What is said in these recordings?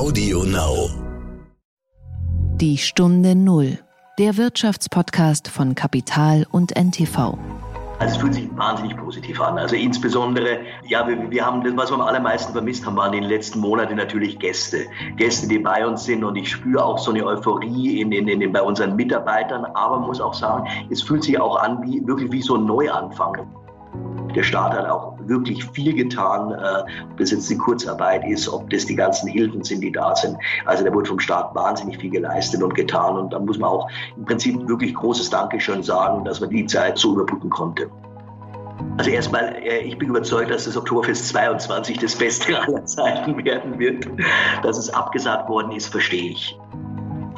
Audio Now. Die Stunde Null. Der Wirtschaftspodcast von Kapital und NTV. Also es fühlt sich wahnsinnig positiv an. Also insbesondere, ja, wir, wir haben das, was wir am allermeisten vermisst haben, waren in den letzten Monaten natürlich Gäste. Gäste, die bei uns sind und ich spüre auch so eine Euphorie in, in, in, bei unseren Mitarbeitern. Aber man muss auch sagen, es fühlt sich auch an wie wirklich wie so ein Neuanfang. Der Staat hat auch wirklich viel getan, äh, ob das jetzt die Kurzarbeit ist, ob das die ganzen Hilfen sind, die da sind. Also da wurde vom Staat wahnsinnig viel geleistet und getan. Und da muss man auch im Prinzip wirklich großes Dankeschön sagen, dass man die Zeit so überbrücken konnte. Also erstmal, äh, ich bin überzeugt, dass das Oktoberfest 22 das Beste aller Zeiten werden wird. Dass es abgesagt worden ist, verstehe ich.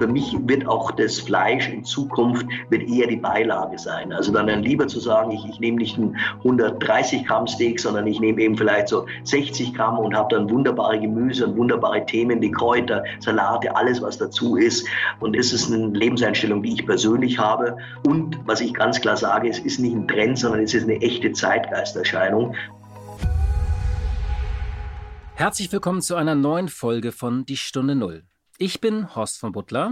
Für mich wird auch das Fleisch in Zukunft wird eher die Beilage sein. Also dann, lieber zu sagen, ich, ich nehme nicht ein 130 Gramm Steak, sondern ich nehme eben vielleicht so 60 Gramm und habe dann wunderbare Gemüse und wunderbare Themen, die Kräuter, Salate, alles was dazu ist. Und es ist eine Lebenseinstellung, die ich persönlich habe. Und was ich ganz klar sage, es ist nicht ein Trend, sondern es ist eine echte Zeitgeisterscheinung. Herzlich willkommen zu einer neuen Folge von Die Stunde Null. Ich bin Horst von Butler.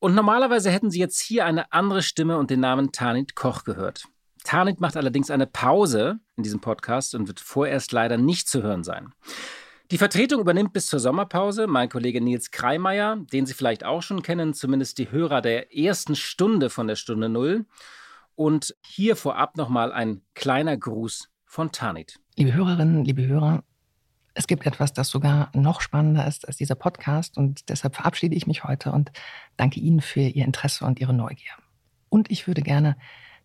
Und normalerweise hätten Sie jetzt hier eine andere Stimme und den Namen Tanit Koch gehört. Tanit macht allerdings eine Pause in diesem Podcast und wird vorerst leider nicht zu hören sein. Die Vertretung übernimmt bis zur Sommerpause mein Kollege Nils Kreimeier, den Sie vielleicht auch schon kennen, zumindest die Hörer der ersten Stunde von der Stunde Null. Und hier vorab nochmal ein kleiner Gruß von Tanit. Liebe Hörerinnen, liebe Hörer, es gibt etwas, das sogar noch spannender ist als dieser Podcast und deshalb verabschiede ich mich heute und danke Ihnen für Ihr Interesse und Ihre Neugier. Und ich würde gerne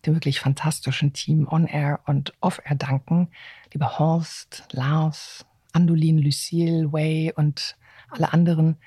dem wirklich fantastischen Team On Air und Off Air danken. Lieber Horst, Lars, Andolin, Lucille, Way und alle anderen,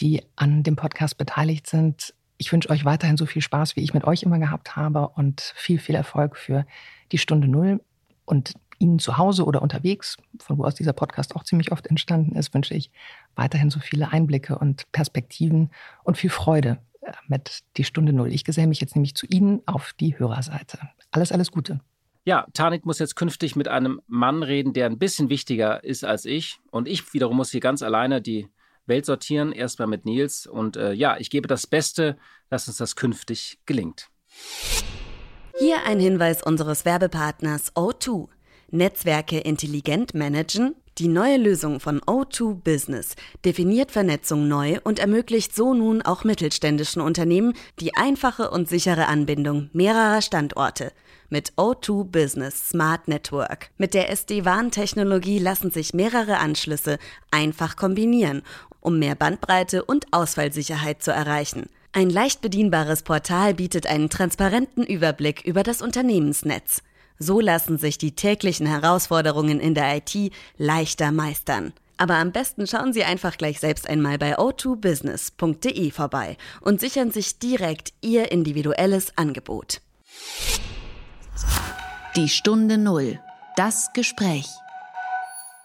die an dem Podcast beteiligt sind. Ich wünsche euch weiterhin so viel Spaß, wie ich mit euch immer gehabt habe und viel, viel Erfolg für die Stunde Null. Und Ihnen zu Hause oder unterwegs, von wo aus dieser Podcast auch ziemlich oft entstanden ist, wünsche ich weiterhin so viele Einblicke und Perspektiven und viel Freude äh, mit die Stunde Null. Ich geselle mich jetzt nämlich zu Ihnen auf die Hörerseite. Alles, alles Gute. Ja, Tanit muss jetzt künftig mit einem Mann reden, der ein bisschen wichtiger ist als ich. Und ich wiederum muss hier ganz alleine die Welt sortieren, erstmal mit Nils. Und äh, ja, ich gebe das Beste, dass uns das künftig gelingt. Hier ein Hinweis unseres Werbepartners O2. Netzwerke intelligent managen? Die neue Lösung von O2 Business definiert Vernetzung neu und ermöglicht so nun auch mittelständischen Unternehmen die einfache und sichere Anbindung mehrerer Standorte mit O2 Business Smart Network. Mit der SD-WAN-Technologie lassen sich mehrere Anschlüsse einfach kombinieren, um mehr Bandbreite und Ausfallsicherheit zu erreichen. Ein leicht bedienbares Portal bietet einen transparenten Überblick über das Unternehmensnetz. So lassen sich die täglichen Herausforderungen in der IT leichter meistern. Aber am besten schauen Sie einfach gleich selbst einmal bei o2business.de vorbei und sichern sich direkt Ihr individuelles Angebot. Die Stunde Null. Das Gespräch.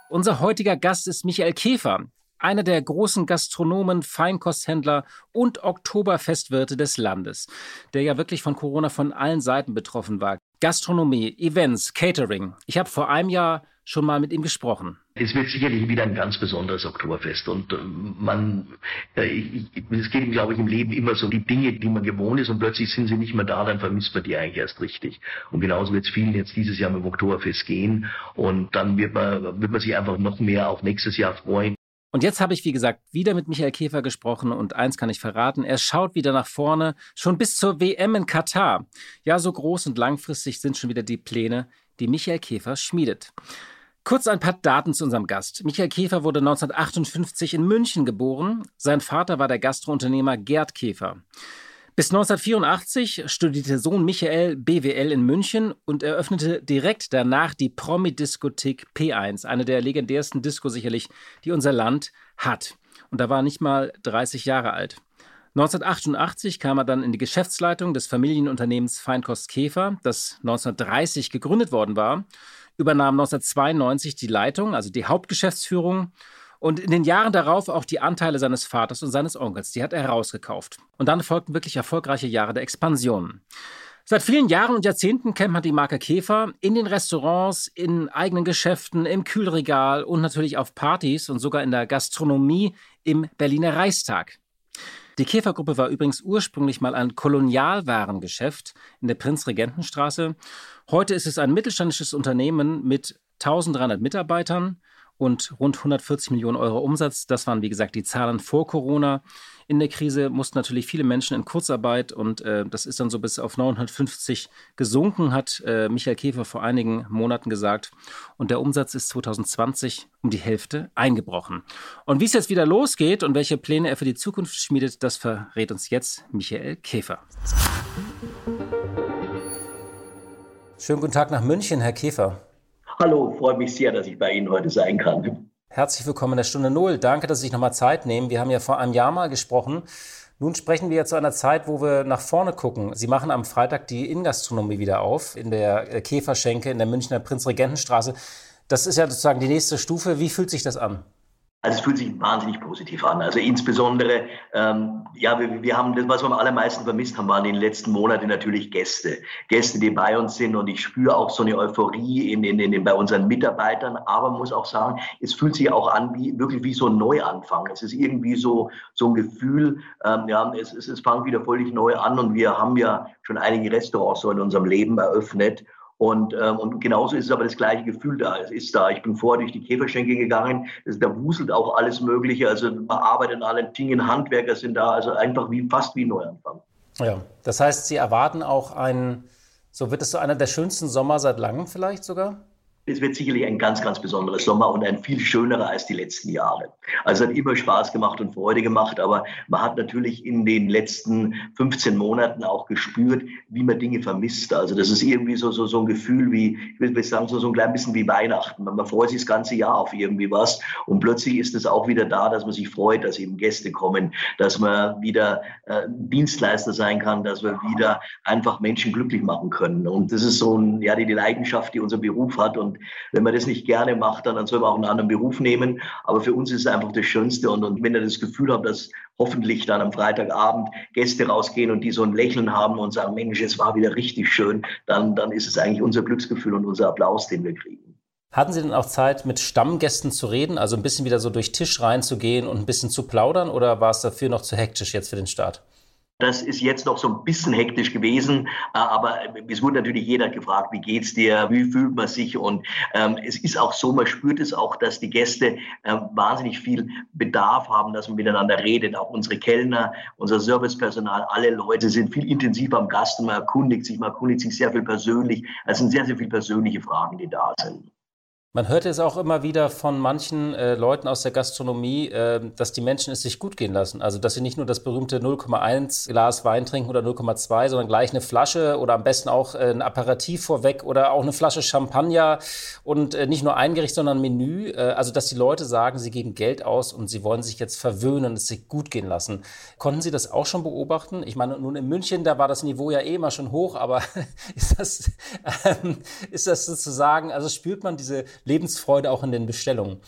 Unser heutiger Gast ist Michael Käfer, einer der großen Gastronomen, Feinkosthändler und Oktoberfestwirte des Landes, der ja wirklich von Corona von allen Seiten betroffen war. Gastronomie, Events, Catering. Ich habe vor einem Jahr schon mal mit ihm gesprochen. Es wird sicherlich wieder ein ganz besonderes Oktoberfest und äh, man, äh, es geht, glaube ich, im Leben immer so die Dinge, die man gewohnt ist und plötzlich sind sie nicht mehr da, dann vermisst man die eigentlich erst richtig. Und genauso wird es vielen jetzt dieses Jahr mit dem Oktoberfest gehen und dann wird man, wird man sich einfach noch mehr auf nächstes Jahr freuen. Und jetzt habe ich, wie gesagt, wieder mit Michael Käfer gesprochen und eins kann ich verraten, er schaut wieder nach vorne, schon bis zur WM in Katar. Ja, so groß und langfristig sind schon wieder die Pläne, die Michael Käfer schmiedet. Kurz ein paar Daten zu unserem Gast. Michael Käfer wurde 1958 in München geboren. Sein Vater war der Gastrounternehmer Gerd Käfer. Bis 1984 studierte Sohn Michael BWL in München und eröffnete direkt danach die Promi-Diskothek P1, eine der legendärsten Disco sicherlich, die unser Land hat. Und da war er nicht mal 30 Jahre alt. 1988 kam er dann in die Geschäftsleitung des Familienunternehmens Feinkost Käfer, das 1930 gegründet worden war, übernahm 1992 die Leitung, also die Hauptgeschäftsführung und in den Jahren darauf auch die Anteile seines Vaters und seines Onkels. Die hat er herausgekauft. Und dann folgten wirklich erfolgreiche Jahre der Expansion. Seit vielen Jahren und Jahrzehnten kennt man die Marke Käfer in den Restaurants, in eigenen Geschäften, im Kühlregal und natürlich auf Partys und sogar in der Gastronomie im Berliner Reichstag. Die Käfergruppe war übrigens ursprünglich mal ein Kolonialwarengeschäft in der Prinzregentenstraße. Heute ist es ein mittelständisches Unternehmen mit 1300 Mitarbeitern und rund 140 Millionen Euro Umsatz. Das waren, wie gesagt, die Zahlen vor Corona. In der Krise mussten natürlich viele Menschen in Kurzarbeit und äh, das ist dann so bis auf 950 gesunken, hat äh, Michael Käfer vor einigen Monaten gesagt. Und der Umsatz ist 2020 um die Hälfte eingebrochen. Und wie es jetzt wieder losgeht und welche Pläne er für die Zukunft schmiedet, das verrät uns jetzt Michael Käfer. Schönen guten Tag nach München, Herr Käfer. Hallo, freue mich sehr, dass ich bei Ihnen heute sein kann. Herzlich willkommen in der Stunde Null. Danke, dass Sie sich nochmal Zeit nehmen. Wir haben ja vor einem Jahr mal gesprochen. Nun sprechen wir ja zu einer Zeit, wo wir nach vorne gucken. Sie machen am Freitag die Innengastronomie wieder auf in der äh, Käferschenke in der Münchner Prinzregentenstraße. Das ist ja sozusagen die nächste Stufe. Wie fühlt sich das an? Also es fühlt sich wahnsinnig positiv an. Also insbesondere, ähm, ja, wir, wir haben das, was wir am allermeisten vermisst haben, waren in den letzten Monaten natürlich Gäste. Gäste, die bei uns sind und ich spüre auch so eine Euphorie in, in, in, bei unseren Mitarbeitern. Aber muss auch sagen, es fühlt sich auch an wie wirklich wie so ein Neuanfang. Es ist irgendwie so, so ein Gefühl, ähm, ja, es, es, es fängt wieder völlig neu an und wir haben ja schon einige Restaurants so in unserem Leben eröffnet. Und, ähm, und genauso ist es aber das gleiche Gefühl da. Es ist da. Ich bin vorher durch die Käferschenke gegangen. Es, da wuselt auch alles Mögliche. Also man arbeitet an allen Dingen. Handwerker sind da. Also einfach wie fast wie Neuanfang. Ja, das heißt, Sie erwarten auch einen, so wird es so einer der schönsten Sommer seit langem vielleicht sogar? Es wird sicherlich ein ganz, ganz besonderer Sommer und ein viel schönerer als die letzten Jahre. Also es hat immer Spaß gemacht und Freude gemacht, aber man hat natürlich in den letzten 15 Monaten auch gespürt, wie man Dinge vermisst. Also das ist irgendwie so, so, so ein Gefühl wie, ich will sagen, so, so ein klein bisschen wie Weihnachten. Man, man freut sich das ganze Jahr auf irgendwie was und plötzlich ist es auch wieder da, dass man sich freut, dass eben Gäste kommen, dass man wieder äh, Dienstleister sein kann, dass wir wieder einfach Menschen glücklich machen können. Und das ist so ein, ja, die, die Leidenschaft, die unser Beruf hat und und wenn man das nicht gerne macht, dann, soll man auch einen anderen Beruf nehmen. Aber für uns ist es einfach das Schönste. Und, und wenn ihr das Gefühl habt, dass hoffentlich dann am Freitagabend Gäste rausgehen und die so ein Lächeln haben und sagen, Mensch, es war wieder richtig schön, dann, dann ist es eigentlich unser Glücksgefühl und unser Applaus, den wir kriegen. Hatten Sie denn auch Zeit, mit Stammgästen zu reden, also ein bisschen wieder so durch Tisch reinzugehen und ein bisschen zu plaudern oder war es dafür noch zu hektisch jetzt für den Start? Das ist jetzt noch so ein bisschen hektisch gewesen, äh, aber es wurde natürlich jeder gefragt, wie geht's dir, wie fühlt man sich und ähm, es ist auch so, man spürt es auch, dass die Gäste äh, wahnsinnig viel Bedarf haben, dass man miteinander redet. Auch unsere Kellner, unser Servicepersonal, alle Leute sind viel intensiver am Gast und man erkundigt sich, man erkundigt sich sehr viel persönlich. Es sind sehr, sehr viele persönliche Fragen, die da sind. Man hört es auch immer wieder von manchen äh, Leuten aus der Gastronomie, äh, dass die Menschen es sich gut gehen lassen. Also, dass sie nicht nur das berühmte 0,1 Glas Wein trinken oder 0,2, sondern gleich eine Flasche oder am besten auch äh, ein Aperitif vorweg oder auch eine Flasche Champagner und äh, nicht nur ein Gericht, sondern ein Menü. Äh, also, dass die Leute sagen, sie geben Geld aus und sie wollen sich jetzt verwöhnen und es sich gut gehen lassen. Konnten Sie das auch schon beobachten? Ich meine, nun in München, da war das Niveau ja eh immer schon hoch, aber ist das, ähm, ist das sozusagen, also spürt man diese Lebensfreude auch in den Bestellungen.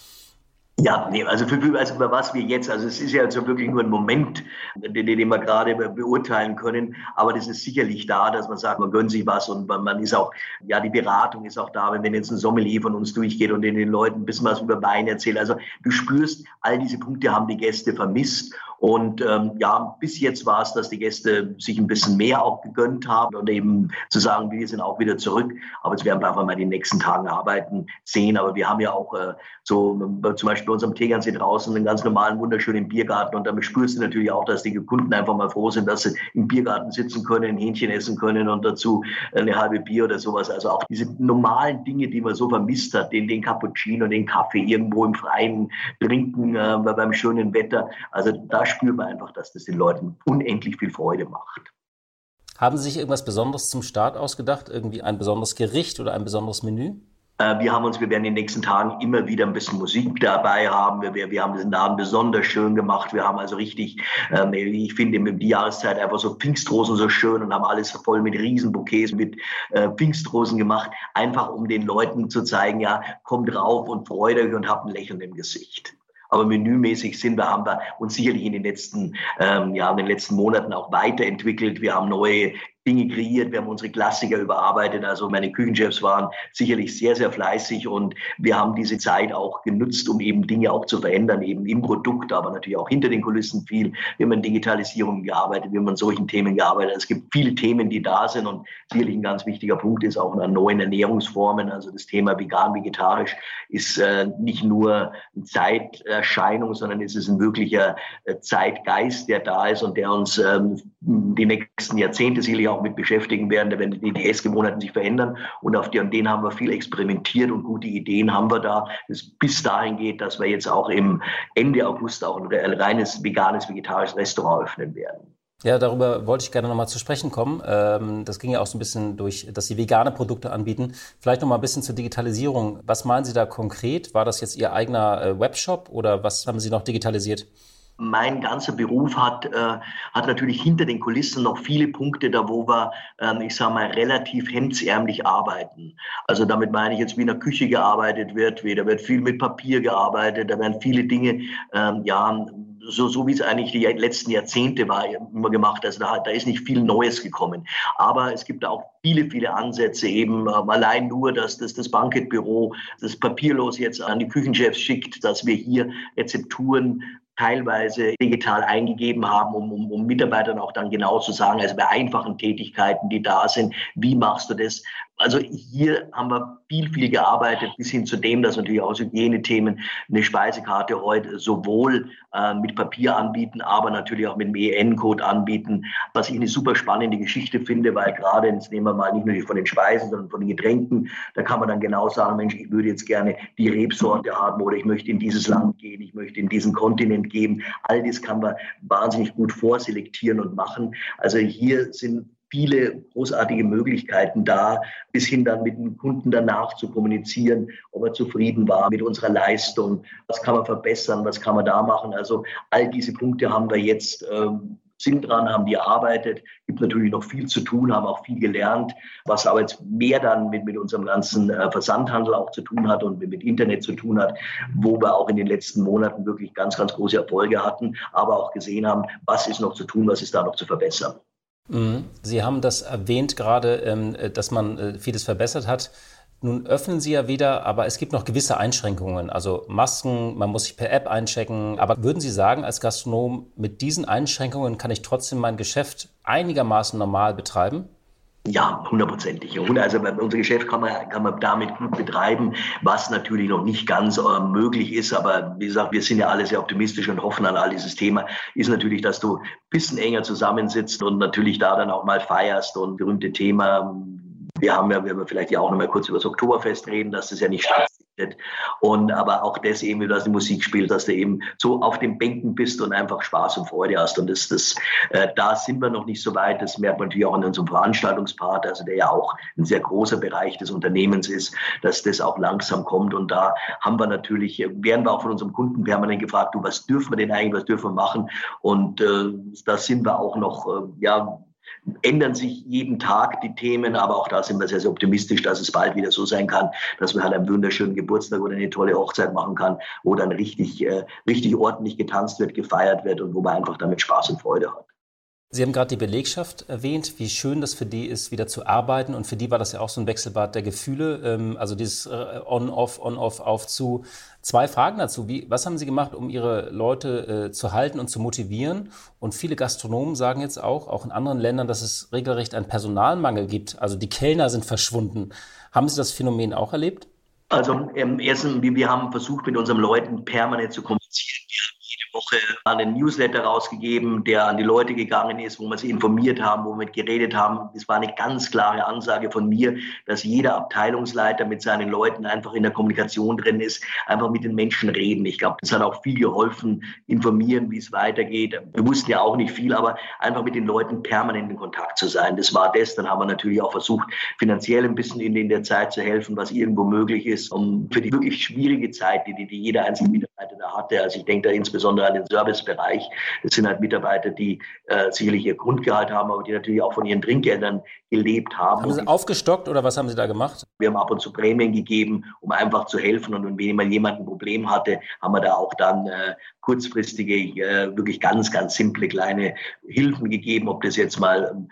Ja, nee, also für, also für was wir jetzt, also es ist ja also wirklich nur ein Moment, den, den wir gerade beurteilen können, aber das ist sicherlich da, dass man sagt, man gönnt sich was und man, man ist auch, ja, die Beratung ist auch da, wenn jetzt ein Sommelier von uns durchgeht und den, den Leuten ein bisschen was über Wein erzählt. Also du spürst, all diese Punkte haben die Gäste vermisst und ähm, ja, bis jetzt war es, dass die Gäste sich ein bisschen mehr auch gegönnt haben und eben zu sagen, wir sind auch wieder zurück. Aber jetzt werden wir einfach mal die nächsten Tagen arbeiten, sehen. Aber wir haben ja auch äh, so zum Beispiel bei unserem Tegernsee draußen einen ganz normalen, wunderschönen Biergarten. Und damit spürst du natürlich auch, dass die Kunden einfach mal froh sind, dass sie im Biergarten sitzen können, ein Hähnchen essen können und dazu eine halbe Bier oder sowas. Also auch diese normalen Dinge, die man so vermisst hat, den, den Cappuccino, den Kaffee irgendwo im Freien trinken äh, beim schönen Wetter. Also da spürt man einfach, dass das den Leuten unendlich viel Freude macht. Haben Sie sich irgendwas Besonderes zum Start ausgedacht? Irgendwie ein besonderes Gericht oder ein besonderes Menü? Äh, wir haben uns, wir werden in den nächsten Tagen immer wieder ein bisschen Musik dabei haben. Wir, wir haben diesen Abend besonders schön gemacht. Wir haben also richtig, ähm, ich finde in die Jahreszeit einfach so Pfingstrosen so schön und haben alles voll mit Riesenbouquets, mit äh, Pfingstrosen gemacht, einfach um den Leuten zu zeigen, ja, kommt rauf und freut euch und habt ein Lächeln im Gesicht. Aber menümäßig sind wir, haben wir uns sicherlich in den letzten, ähm, ja, in den letzten Monaten auch weiterentwickelt. Wir haben neue Dinge kreiert, wir haben unsere Klassiker überarbeitet. Also meine Küchenchefs waren sicherlich sehr, sehr fleißig und wir haben diese Zeit auch genutzt, um eben Dinge auch zu verändern, eben im Produkt, aber natürlich auch hinter den Kulissen viel. Wir haben an Digitalisierung gearbeitet, wir haben an solchen Themen gearbeitet. Es gibt viele Themen, die da sind und sicherlich ein ganz wichtiger Punkt ist auch an neuen Ernährungsformen. Also das Thema vegan, vegetarisch ist äh, nicht nur eine Zeiterscheinung, sondern es ist ein wirklicher äh, Zeitgeist, der da ist und der uns ähm, die nächsten Jahrzehnte sicherlich auch mit beschäftigen werden, da werden die Essgewohnheiten sich verändern und auf die, an denen haben wir viel experimentiert und gute Ideen haben wir da. Das bis dahin geht, dass wir jetzt auch im Ende August auch ein reines veganes, vegetarisches Restaurant öffnen werden. Ja, darüber wollte ich gerne nochmal zu sprechen kommen. Ähm, das ging ja auch so ein bisschen durch, dass Sie vegane Produkte anbieten. Vielleicht nochmal ein bisschen zur Digitalisierung. Was meinen Sie da konkret? War das jetzt Ihr eigener äh, Webshop oder was haben Sie noch digitalisiert? Mein ganzer Beruf hat, äh, hat natürlich hinter den Kulissen noch viele Punkte, da wo wir, ähm, ich sage mal, relativ hemdsärmlich arbeiten. Also damit meine ich jetzt, wie in der Küche gearbeitet wird, da wird viel mit Papier gearbeitet, da werden viele Dinge, ähm, ja, so, so wie es eigentlich die letzten Jahrzehnte war, immer gemacht. Also da, da ist nicht viel Neues gekommen. Aber es gibt auch viele, viele Ansätze eben ähm, allein nur, dass das, das Banketbüro das papierlos jetzt an die Küchenchefs schickt, dass wir hier Rezepturen teilweise digital eingegeben haben, um, um, um Mitarbeitern auch dann genau zu sagen, also bei einfachen Tätigkeiten, die da sind, wie machst du das? Also hier haben wir viel, viel gearbeitet, bis hin zu dem, dass natürlich auch Hygienethemen eine Speisekarte heute sowohl äh, mit Papier anbieten, aber natürlich auch mit dem EN-Code anbieten, was ich eine super spannende Geschichte finde, weil gerade, jetzt nehmen wir mal nicht nur von den Speisen, sondern von den Getränken, da kann man dann genau sagen, Mensch, ich würde jetzt gerne die Rebsorte haben oder ich möchte in dieses Land gehen, ich möchte in diesen Kontinent gehen. All das kann man wahnsinnig gut vorselektieren und machen. Also hier sind viele großartige Möglichkeiten da, bis hin dann mit dem Kunden danach zu kommunizieren, ob er zufrieden war mit unserer Leistung, was kann man verbessern, was kann man da machen. Also all diese Punkte haben wir jetzt. Ähm, sind dran, haben die erarbeitet, gibt natürlich noch viel zu tun, haben auch viel gelernt, was aber jetzt mehr dann mit, mit unserem ganzen äh, Versandhandel auch zu tun hat und mit, mit Internet zu tun hat, wo wir auch in den letzten Monaten wirklich ganz, ganz große Erfolge hatten, aber auch gesehen haben, was ist noch zu tun, was ist da noch zu verbessern. Mhm. Sie haben das erwähnt gerade, ähm, äh, dass man äh, vieles verbessert hat. Nun öffnen Sie ja wieder, aber es gibt noch gewisse Einschränkungen. Also Masken, man muss sich per App einchecken. Aber würden Sie sagen, als Gastronom, mit diesen Einschränkungen kann ich trotzdem mein Geschäft einigermaßen normal betreiben? Ja, hundertprozentig. Also unser Geschäft kann man, kann man damit gut betreiben, was natürlich noch nicht ganz äh, möglich ist. Aber wie gesagt, wir sind ja alle sehr optimistisch und hoffen an all dieses Thema. Ist natürlich, dass du ein bisschen enger zusammensitzt und natürlich da dann auch mal feierst und berühmte Thema. Wir haben ja, wir haben vielleicht ja auch noch mal kurz über das Oktoberfest reden, dass das ja nicht stattfindet und aber auch das eben, wie du die Musik spielst, dass du eben so auf den Bänken bist und einfach Spaß und Freude hast. Und das, das, äh, da sind wir noch nicht so weit. Das merkt man natürlich auch in unserem Veranstaltungspart, also der ja auch ein sehr großer Bereich des Unternehmens ist, dass das auch langsam kommt. Und da haben wir natürlich, werden wir auch von unserem Kunden permanent gefragt, du, was dürfen wir denn eigentlich, was dürfen wir machen? Und äh, da sind wir auch noch, äh, ja, ändern sich jeden Tag die Themen, aber auch da sind wir sehr, sehr optimistisch, dass es bald wieder so sein kann, dass man halt einen wunderschönen Geburtstag oder eine tolle Hochzeit machen kann, wo dann richtig, äh, richtig ordentlich getanzt wird, gefeiert wird und wo man einfach damit Spaß und Freude hat. Sie haben gerade die Belegschaft erwähnt, wie schön das für die ist, wieder zu arbeiten. Und für die war das ja auch so ein Wechselbad der Gefühle, ähm, also dieses äh, On-Off, On-Off, auf zu. Zwei Fragen dazu. Wie, was haben Sie gemacht, um Ihre Leute äh, zu halten und zu motivieren? Und viele Gastronomen sagen jetzt auch, auch in anderen Ländern, dass es regelrecht einen Personalmangel gibt. Also die Kellner sind verschwunden. Haben Sie das Phänomen auch erlebt? Also ähm, erstens, wir, wir haben versucht, mit unseren Leuten permanent zu kommunizieren. Woche einen Newsletter rausgegeben, der an die Leute gegangen ist, wo wir sie informiert haben, wo wir geredet haben. Es war eine ganz klare Ansage von mir, dass jeder Abteilungsleiter mit seinen Leuten einfach in der Kommunikation drin ist, einfach mit den Menschen reden. Ich glaube, das hat auch viel geholfen, informieren, wie es weitergeht. Wir wussten ja auch nicht viel, aber einfach mit den Leuten permanent in Kontakt zu sein. Das war das. Dann haben wir natürlich auch versucht, finanziell ein bisschen in, in der Zeit zu helfen, was irgendwo möglich ist, um für die wirklich schwierige Zeit, die, die jeder einzelne Mitarbeiter da hatte. Also ich denke da insbesondere insbesondere an den Servicebereich. Das sind halt Mitarbeiter, die äh, sicherlich ihr Grundgehalt haben, aber die natürlich auch von ihren Trinkgeldern gelebt haben. Haben Sie aufgestockt oder was haben Sie da gemacht? Wir haben ab und zu Prämien gegeben, um einfach zu helfen. Und wenn mal jemand ein Problem hatte, haben wir da auch dann äh, kurzfristige, äh, wirklich ganz, ganz simple kleine Hilfen gegeben, ob das jetzt mal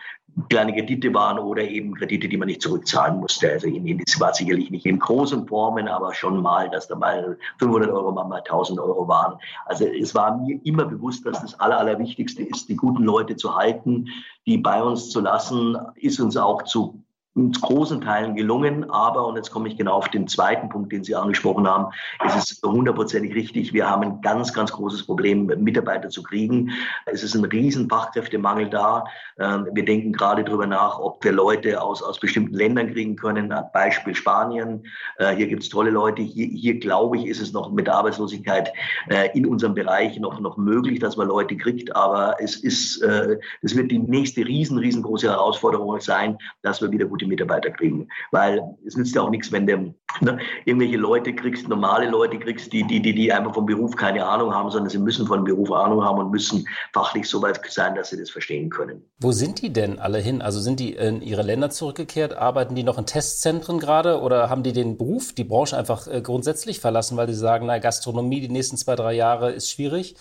kleine Kredite waren oder eben Kredite, die man nicht zurückzahlen musste. Also in, in, das war sicherlich nicht in großen Formen, aber schon mal, dass da mal 500 Euro, mal 1000 Euro waren. Also es war mir immer bewusst, dass das Aller, Allerwichtigste ist, die guten Leute zu halten, die bei uns zu lassen, ist uns auch zu in großen Teilen gelungen. Aber, und jetzt komme ich genau auf den zweiten Punkt, den Sie angesprochen haben, es ist hundertprozentig richtig. Wir haben ein ganz, ganz großes Problem, Mitarbeiter zu kriegen. Es ist ein riesen Fachkräftemangel da. Ähm, wir denken gerade darüber nach, ob wir Leute aus, aus bestimmten Ländern kriegen können. Beispiel Spanien. Äh, hier gibt es tolle Leute. Hier, hier, glaube ich, ist es noch mit Arbeitslosigkeit äh, in unserem Bereich noch, noch möglich, dass man Leute kriegt. Aber es ist, äh, es wird die nächste riesen, riesengroße Herausforderung sein, dass wir wieder gut gute Mitarbeiter kriegen. Weil es nützt ja auch nichts, wenn du ne, irgendwelche Leute kriegst, normale Leute kriegst, die, die, die, die einfach vom Beruf keine Ahnung haben, sondern sie müssen von Beruf Ahnung haben und müssen fachlich so weit sein, dass sie das verstehen können. Wo sind die denn alle hin? Also sind die in ihre Länder zurückgekehrt? Arbeiten die noch in Testzentren gerade oder haben die den Beruf, die Branche einfach äh, grundsätzlich verlassen, weil sie sagen, na, Gastronomie die nächsten zwei, drei Jahre ist schwierig?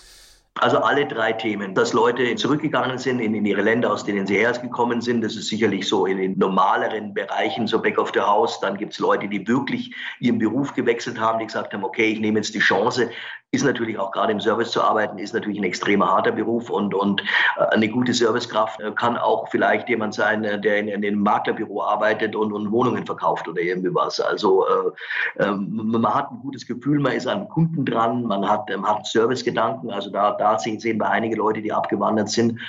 Also alle drei Themen, dass Leute zurückgegangen sind in, in, ihre Länder, aus denen sie hergekommen sind. Das ist sicherlich so in den normaleren Bereichen, so back of the house. Dann gibt es Leute, die wirklich ihren Beruf gewechselt haben, die gesagt haben, okay, ich nehme jetzt die Chance, ist natürlich auch gerade im Service zu arbeiten, ist natürlich ein extremer harter Beruf und, und äh, eine gute Servicekraft äh, kann auch vielleicht jemand sein, äh, der in, in einem Maklerbüro arbeitet und, und Wohnungen verkauft oder irgendwie was. Also äh, äh, man hat ein gutes Gefühl, man ist an Kunden dran, man hat, ähm, hat Servicegedanken. Also da, da sehen wir einige Leute, die abgewandert sind.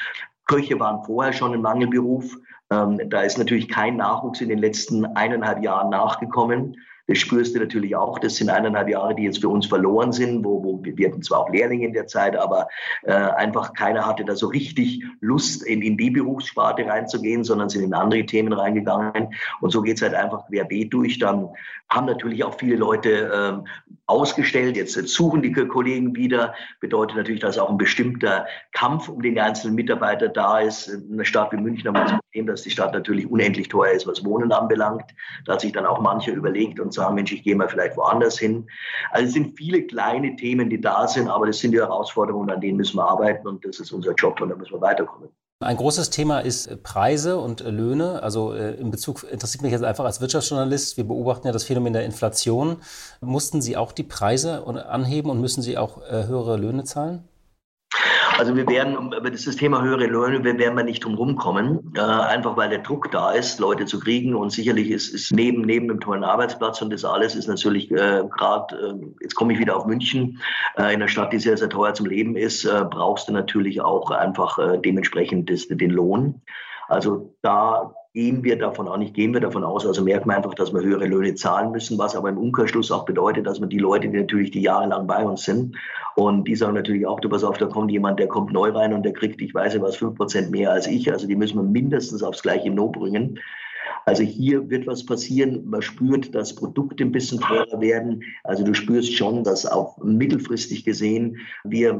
Köche waren vorher schon ein Mangelberuf. Ähm, da ist natürlich kein Nachwuchs in den letzten eineinhalb Jahren nachgekommen. Das spürst du natürlich auch. Das sind eineinhalb Jahre, die jetzt für uns verloren sind, wo, wo wir hatten zwar auch Lehrlinge in der Zeit, aber äh, einfach keiner hatte da so richtig Lust, in, in die Berufssparte reinzugehen, sondern sind in andere Themen reingegangen. Und so geht es halt einfach querbeet durch. Dann haben natürlich auch viele Leute ähm, ausgestellt. Jetzt, suchen die Kollegen wieder. Bedeutet natürlich, dass auch ein bestimmter Kampf um den einzelnen Mitarbeiter da ist. In einer Stadt wie München haben wir das Problem, dass die Stadt natürlich unendlich teuer ist, was Wohnen anbelangt. Da hat sich dann auch mancher überlegt und sagen, Mensch, ich gehe mal vielleicht woanders hin. Also es sind viele kleine Themen, die da sind, aber das sind die Herausforderungen, an denen müssen wir arbeiten und das ist unser Job und da müssen wir weiterkommen. Ein großes Thema ist äh, Preise und äh, Löhne. Also äh, in Bezug interessiert mich jetzt einfach als Wirtschaftsjournalist. Wir beobachten ja das Phänomen der Inflation. Mussten Sie auch die Preise anheben und müssen Sie auch höhere Löhne zahlen? Also wir werden, über das Thema höhere Löhne, wir werden wir nicht drum rumkommen, äh, einfach weil der Druck da ist, Leute zu kriegen. Und sicherlich ist, ist neben, neben dem tollen Arbeitsplatz und das alles ist natürlich äh, gerade, äh, jetzt komme ich wieder auf München, äh, in einer Stadt, die sehr, sehr teuer zum Leben ist, äh, brauchst du natürlich auch einfach äh, dementsprechend das, den Lohn. Also da gehen wir davon auch nicht, gehen wir davon aus, also merken wir einfach, dass wir höhere Löhne zahlen müssen, was aber im Umkehrschluss auch bedeutet, dass man die Leute, die natürlich die jahrelang bei uns sind, und die sagen natürlich auch, du pass auf, da kommt jemand, der kommt neu rein und der kriegt, ich weiß nicht was, fünf Prozent mehr als ich, also die müssen wir mindestens aufs gleiche Niveau bringen. Also hier wird was passieren. Man spürt, dass Produkte ein bisschen teurer werden. Also du spürst schon, dass auch mittelfristig gesehen wir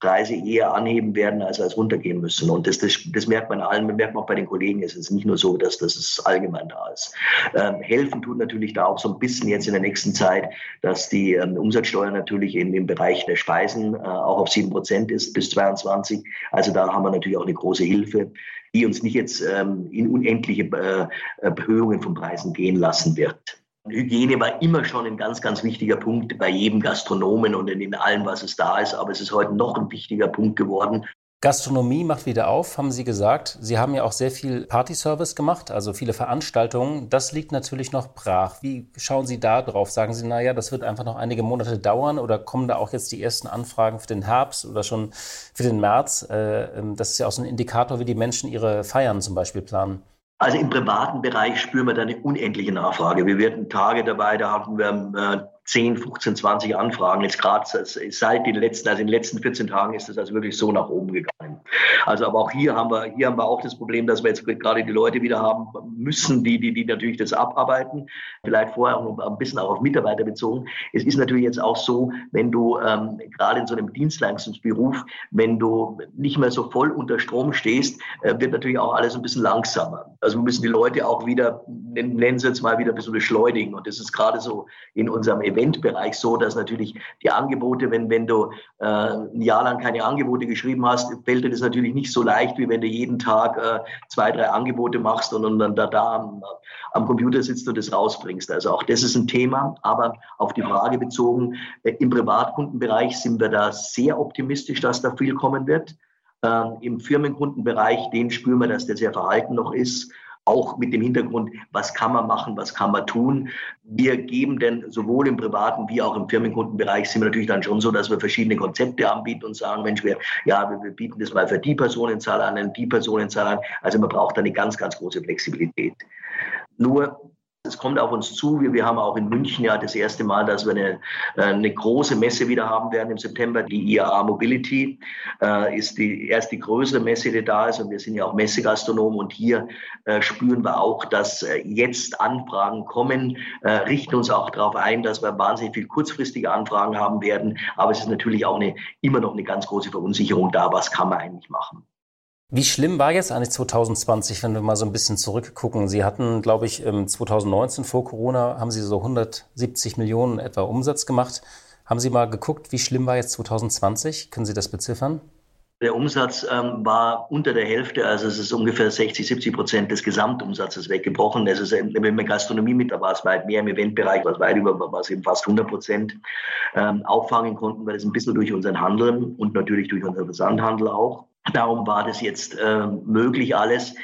Preise eher anheben werden, als als runtergehen müssen. Und das, das, das merkt man allen, merkt man auch bei den Kollegen. Es ist nicht nur so, dass das allgemein da ist. Ähm, helfen tut natürlich da auch so ein bisschen jetzt in der nächsten Zeit, dass die ähm, Umsatzsteuer natürlich in, im Bereich der Speisen äh, auch auf sieben Prozent ist bis 22. Also da haben wir natürlich auch eine große Hilfe die uns nicht jetzt ähm, in unendliche äh, Erhöhungen von Preisen gehen lassen wird. Hygiene war immer schon ein ganz, ganz wichtiger Punkt bei jedem Gastronomen und in allem, was es da ist. Aber es ist heute noch ein wichtiger Punkt geworden, Gastronomie macht wieder auf, haben Sie gesagt. Sie haben ja auch sehr viel Partyservice gemacht, also viele Veranstaltungen. Das liegt natürlich noch brach. Wie schauen Sie da drauf? Sagen Sie, naja, das wird einfach noch einige Monate dauern oder kommen da auch jetzt die ersten Anfragen für den Herbst oder schon für den März? Äh, ähm, das ist ja auch so ein Indikator, wie die Menschen ihre Feiern zum Beispiel planen. Also im privaten Bereich spüren wir da eine unendliche Nachfrage. Wir werden Tage dabei, da hatten wir äh, 10, 15, 20 Anfragen. Jetzt gerade seit den letzten, also in den letzten 14 Tagen ist das also wirklich so nach oben gegangen. Also aber auch hier haben wir, hier haben wir auch das Problem, dass wir jetzt gerade die Leute wieder haben müssen, die, die, die natürlich das abarbeiten. Vielleicht vorher auch ein bisschen auch auf Mitarbeiter bezogen. Es ist natürlich jetzt auch so, wenn du ähm, gerade in so einem Dienstleistungsberuf, wenn du nicht mehr so voll unter Strom stehst, äh, wird natürlich auch alles ein bisschen langsamer. Also wir müssen die Leute auch wieder, nennen sie jetzt mal wieder ein bisschen beschleunigen. Und das ist gerade so in unserem Event Eventbereich so, dass natürlich die Angebote, wenn, wenn du äh, ein Jahr lang keine Angebote geschrieben hast, fällt Angestellte. Das natürlich nicht so leicht, wie wenn du jeden Tag äh, zwei, drei Angebote machst und, und dann da, da am, am, Computer sitzt und das rausbringst. Also auch das ist ein Thema. Aber auf die Frage bezogen, äh, im Privatkundenbereich sind wir da sehr optimistisch, dass da viel kommen wird. Ähm, Im Firmenkundenbereich, den spüren wir, dass der sehr verhalten noch ist auch mit dem Hintergrund, was kann man machen, was kann man tun. Wir geben denn sowohl im privaten wie auch im Firmenkundenbereich sind wir natürlich dann schon so, dass wir verschiedene Konzepte anbieten und sagen, Mensch, wir, ja, wir bieten das mal für die Personenzahl an, die Personenzahl an. Also man braucht eine ganz, ganz große Flexibilität. Nur es kommt auf uns zu. Wir, wir haben auch in München ja das erste Mal, dass wir eine, äh, eine große Messe wieder haben werden im September. Die IAA Mobility äh, ist die erst die größere Messe, die da ist. Und wir sind ja auch Messegastronomen. Und hier äh, spüren wir auch, dass äh, jetzt Anfragen kommen, äh, richten uns auch darauf ein, dass wir wahnsinnig viel kurzfristige Anfragen haben werden. Aber es ist natürlich auch eine, immer noch eine ganz große Verunsicherung da. Was kann man eigentlich machen? Wie schlimm war jetzt eigentlich 2020, wenn wir mal so ein bisschen zurückgucken? Sie hatten, glaube ich, 2019 vor Corona haben Sie so 170 Millionen etwa Umsatz gemacht. Haben Sie mal geguckt, wie schlimm war jetzt 2020? Können Sie das beziffern? Der Umsatz ähm, war unter der Hälfte, also es ist ungefähr 60, 70 Prozent des Gesamtumsatzes weggebrochen. Das ist wenn man Gastronomie mit, da war es weit mehr, im Eventbereich war es weit über, war es eben fast 100 Prozent. Ähm, auffangen konnten wir das ein bisschen durch unseren Handel und natürlich durch unseren Versandhandel auch. Darum war das jetzt äh, möglich alles.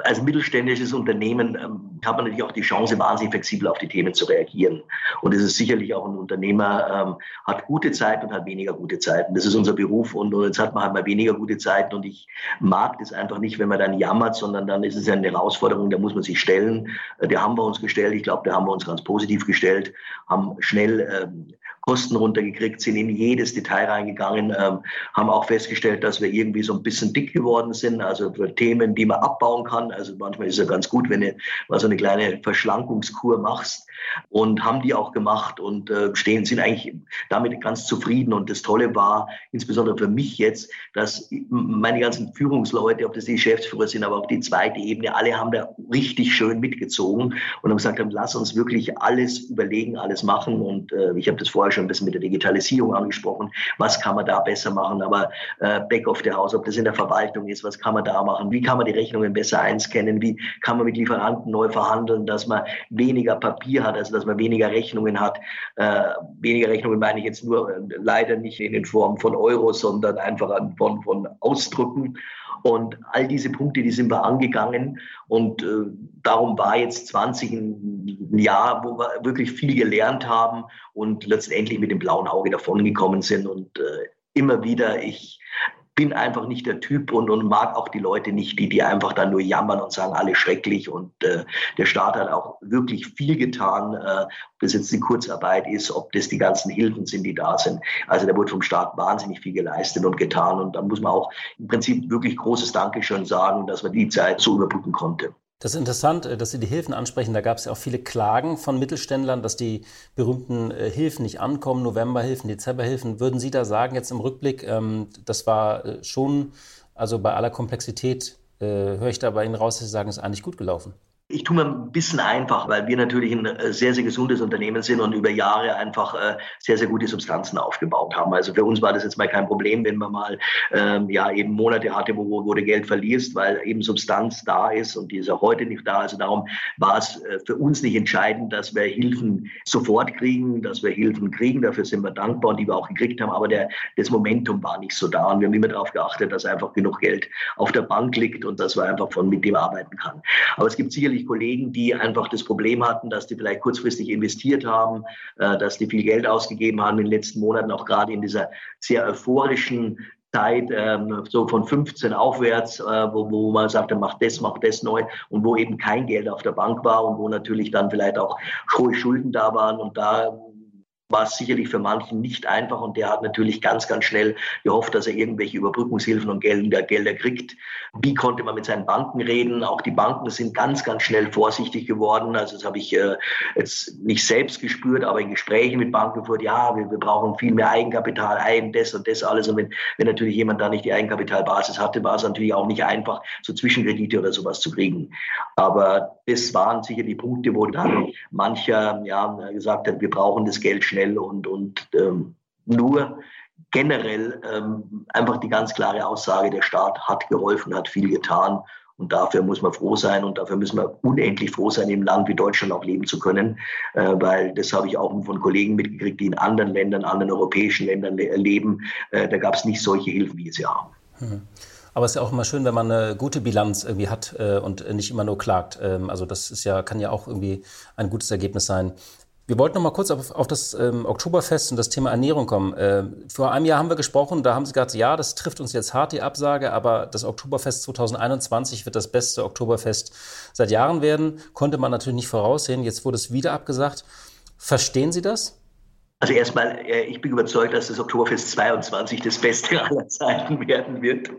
Als mittelständisches Unternehmen ähm, hat man natürlich auch die Chance, wahnsinnig flexibel auf die Themen zu reagieren. Und es ist sicherlich auch ein Unternehmer, ähm, hat gute Zeiten und hat weniger gute Zeiten. Das ist unser Beruf und, und jetzt hat man halt mal weniger gute Zeiten und ich mag das einfach nicht, wenn man dann jammert, sondern dann ist es eine Herausforderung, da muss man sich stellen. Äh, der haben wir uns gestellt. Ich glaube, da haben wir uns ganz positiv gestellt, haben schnell ähm, Kosten runtergekriegt, sind in jedes Detail reingegangen, ähm, haben auch festgestellt, dass wir irgendwie so ein bisschen dick geworden sind, also für Themen, die man abbauen kann. Also manchmal ist es ja ganz gut, wenn du mal so eine kleine Verschlankungskur machst und haben die auch gemacht und äh, stehen, sind eigentlich damit ganz zufrieden. Und das Tolle war, insbesondere für mich jetzt, dass meine ganzen Führungsleute, ob das die Geschäftsführer sind, aber auch die zweite Ebene, alle haben da richtig schön mitgezogen und haben gesagt, lass uns wirklich alles überlegen, alles machen. Und äh, ich habe das vorher schon ein bisschen mit der Digitalisierung angesprochen. Was kann man da besser machen? Aber äh, Back of the House, ob das in der Verwaltung ist, was kann man da machen? Wie kann man die Rechnungen besser einscannen? Wie kann man mit Lieferanten neu verhandeln, dass man weniger Papier hat, also dass man weniger Rechnungen hat? Äh, weniger Rechnungen meine ich jetzt nur äh, leider nicht in Form von Euros, sondern einfach an, von, von Ausdrücken. Und all diese Punkte, die sind wir angegangen. Und äh, darum war jetzt 20 ein Jahr, wo wir wirklich viel gelernt haben und letztendlich mit dem blauen Auge davongekommen sind. Und äh, immer wieder, ich bin einfach nicht der Typ und, und mag auch die Leute nicht, die, die einfach dann nur jammern und sagen, alle schrecklich. Und äh, der Staat hat auch wirklich viel getan, äh, ob das jetzt die Kurzarbeit ist, ob das die ganzen Hilfen sind, die da sind. Also da wurde vom Staat wahnsinnig viel geleistet und getan. Und da muss man auch im Prinzip wirklich großes Dankeschön sagen, dass man die Zeit so überbrücken konnte. Das ist interessant, äh, dass Sie die Hilfen ansprechen. Da gab es ja auch viele Klagen von Mittelständlern, dass die berühmten äh, Hilfen nicht ankommen, Novemberhilfen, Dezemberhilfen. Würden Sie da sagen, jetzt im Rückblick, ähm, das war äh, schon, also bei aller Komplexität, höre ich da bei Ihnen raus, dass Sie sagen, es ist eigentlich gut gelaufen? Ich tue mir ein bisschen einfach, weil wir natürlich ein äh, sehr, sehr gesundes Unternehmen sind und über Jahre einfach äh, sehr, sehr gute Substanzen aufgebaut haben. Also für uns war das jetzt mal kein Problem, wenn man mal ähm, ja eben Monate hatte, wo, wo du Geld verlierst, weil eben Substanz da ist und die ist auch heute nicht da. Also darum war es äh, für uns nicht entscheidend, dass wir Hilfen sofort kriegen, dass wir Hilfen kriegen. Dafür sind wir dankbar und die wir auch gekriegt haben. Aber der, das Momentum war nicht so da und wir haben immer darauf geachtet, dass einfach genug Geld auf der Bank liegt und dass man einfach von mit dem arbeiten kann. Aber es gibt sicherlich sicherlich Kollegen, die einfach das Problem hatten, dass die vielleicht kurzfristig investiert haben, äh, dass die viel Geld ausgegeben haben in den letzten Monaten, auch gerade in dieser sehr euphorischen Zeit, ähm, so von 15 aufwärts, äh, wo, wo man sagte, macht das, macht das neu und wo eben kein Geld auf der Bank war und wo natürlich dann vielleicht auch hohe Schulden da waren und da war es sicherlich für manchen nicht einfach und der hat natürlich ganz, ganz schnell gehofft, dass er irgendwelche Überbrückungshilfen und Gelder, Gelder kriegt. Wie konnte man mit seinen Banken reden? Auch die Banken sind ganz, ganz schnell vorsichtig geworden. Also das habe ich äh, jetzt nicht selbst gespürt, aber in Gesprächen mit Banken gehört, ja, wir, wir brauchen viel mehr Eigenkapital, ein, das und das alles. Und wenn, wenn natürlich jemand da nicht die Eigenkapitalbasis hatte, war es natürlich auch nicht einfach, so Zwischenkredite oder sowas zu kriegen. Aber das waren sicher die Punkte, wo dann mancher ja, gesagt hat, wir brauchen das Geld schnell schnell und, und ähm, nur generell ähm, einfach die ganz klare Aussage, der Staat hat geholfen, hat viel getan. Und dafür muss man froh sein und dafür müssen wir unendlich froh sein, im Land wie Deutschland auch leben zu können, äh, weil das habe ich auch von Kollegen mitgekriegt, die in anderen Ländern, anderen europäischen Ländern le leben. Äh, da gab es nicht solche Hilfen, wie wir sie haben. Aber es ist ja auch immer schön, wenn man eine gute Bilanz irgendwie hat äh, und nicht immer nur klagt. Ähm, also das ist ja, kann ja auch irgendwie ein gutes Ergebnis sein. Wir wollten noch mal kurz auf, auf das ähm, Oktoberfest und das Thema Ernährung kommen. Äh, vor einem Jahr haben wir gesprochen, da haben Sie gesagt, ja, das trifft uns jetzt hart, die Absage, aber das Oktoberfest 2021 wird das beste Oktoberfest seit Jahren werden. Konnte man natürlich nicht voraussehen. Jetzt wurde es wieder abgesagt. Verstehen Sie das? Also erstmal, äh, ich bin überzeugt, dass das Oktoberfest 22 das Beste aller Zeiten werden wird.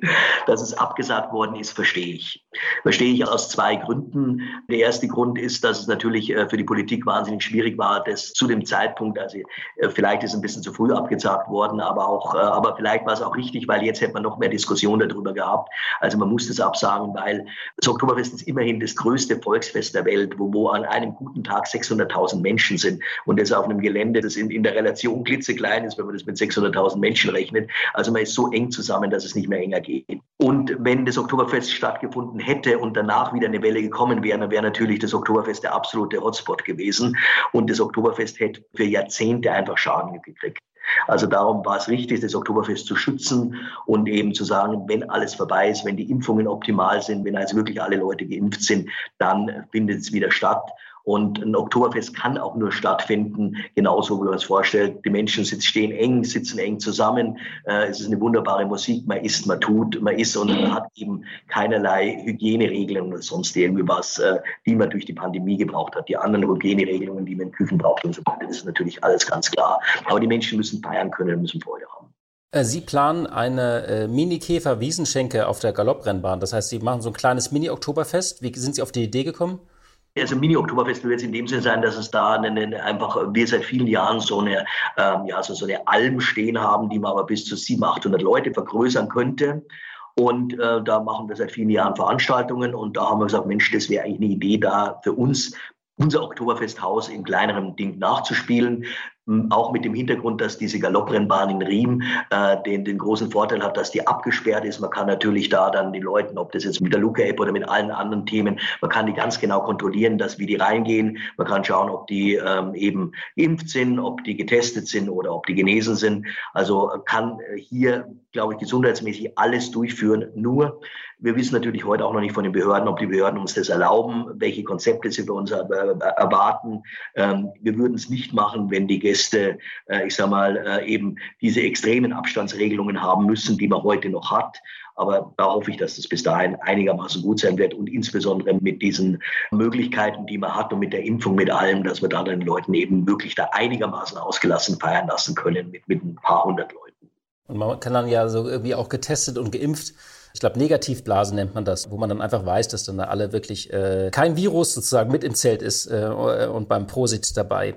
Dass es abgesagt worden ist, verstehe ich. Verstehe ich aus zwei Gründen. Der erste Grund ist, dass es natürlich äh, für die Politik wahnsinnig schwierig war, das zu dem Zeitpunkt, also äh, vielleicht ist es ein bisschen zu früh abgesagt worden, aber auch, aber vielleicht war es auch richtig, weil jetzt hätte man noch mehr Diskussion darüber gehabt. Also man muss das absagen, weil das Oktoberfest ist immerhin das größte Volksfest der Welt, wo, wo an einem guten Tag 600.000 Menschen sind und das auf einem Gelände, das in, in der Relation klitzeklein ist, wenn man das mit 600.000 Menschen rechnet. Also man ist so eng zusammen, dass es nicht mehr enger geht. Und wenn das Oktoberfest stattgefunden hätte und danach wieder eine Welle gekommen wäre, dann wäre natürlich das Oktoberfest der absolute Hotspot gewesen. Und das Oktoberfest hätte für Jahrzehnte einfach Schaden gekriegt. Also darum war es richtig, das Oktoberfest zu schützen und eben zu sagen, wenn alles vorbei ist, wenn die Impfungen optimal sind, wenn also wirklich alle Leute geimpft sind, dann findet es wieder statt. Und ein Oktoberfest kann auch nur stattfinden, genauso wie man es vorstellt. Die Menschen sitzen, stehen eng, sitzen eng zusammen. Äh, es ist eine wunderbare Musik. Man isst, man tut, man isst und man hat eben keinerlei Hygieneregelungen oder sonst irgendwie was, äh, die man durch die Pandemie gebraucht hat. Die anderen Hygieneregelungen, die man in Küchen braucht und so weiter, das ist natürlich alles ganz klar. Aber die Menschen müssen feiern können, müssen Freude haben. Äh, Sie planen eine Mini-Käfer-Wiesenschenke auf der Galopprennbahn. Das heißt, Sie machen so ein kleines Mini-Oktoberfest. Wie sind Sie auf die Idee gekommen? Also Mini-Oktoberfest wird es in dem Sinne sein, dass es da eine, eine, einfach, wir seit vielen Jahren so eine, ähm, ja, so, so eine Alm stehen haben, die man aber bis zu 700, 800 Leute vergrößern könnte. Und äh, da machen wir seit vielen Jahren Veranstaltungen und da haben wir gesagt, Mensch, das wäre eigentlich eine Idee, da für uns unser Oktoberfesthaus in kleinerem Ding nachzuspielen. Auch mit dem Hintergrund, dass diese Galopprennbahn in Riem äh, den, den großen Vorteil hat, dass die abgesperrt ist. Man kann natürlich da dann die Leuten, ob das jetzt mit der Luca-App oder mit allen anderen Themen, man kann die ganz genau kontrollieren, dass wie die reingehen. Man kann schauen, ob die ähm, eben geimpft sind, ob die getestet sind oder ob die genesen sind. Also kann hier, glaube ich, gesundheitsmäßig alles durchführen. Nur, wir wissen natürlich heute auch noch nicht von den Behörden, ob die Behörden uns das erlauben, welche Konzepte sie bei uns erwarten. Ähm, wir würden es nicht machen, wenn die Gäste Gäste, äh, ich sag mal, äh, eben diese extremen Abstandsregelungen haben müssen, die man heute noch hat. Aber da hoffe ich, dass das bis dahin einigermaßen gut sein wird und insbesondere mit diesen Möglichkeiten, die man hat und mit der Impfung, mit allem, dass wir da den Leuten eben wirklich da einigermaßen ausgelassen feiern lassen können mit, mit ein paar hundert Leuten. Und man kann dann ja so irgendwie auch getestet und geimpft ich glaube, Negativblase nennt man das, wo man dann einfach weiß, dass dann da alle wirklich äh, kein Virus sozusagen mit im Zelt ist äh, und beim Prosit dabei.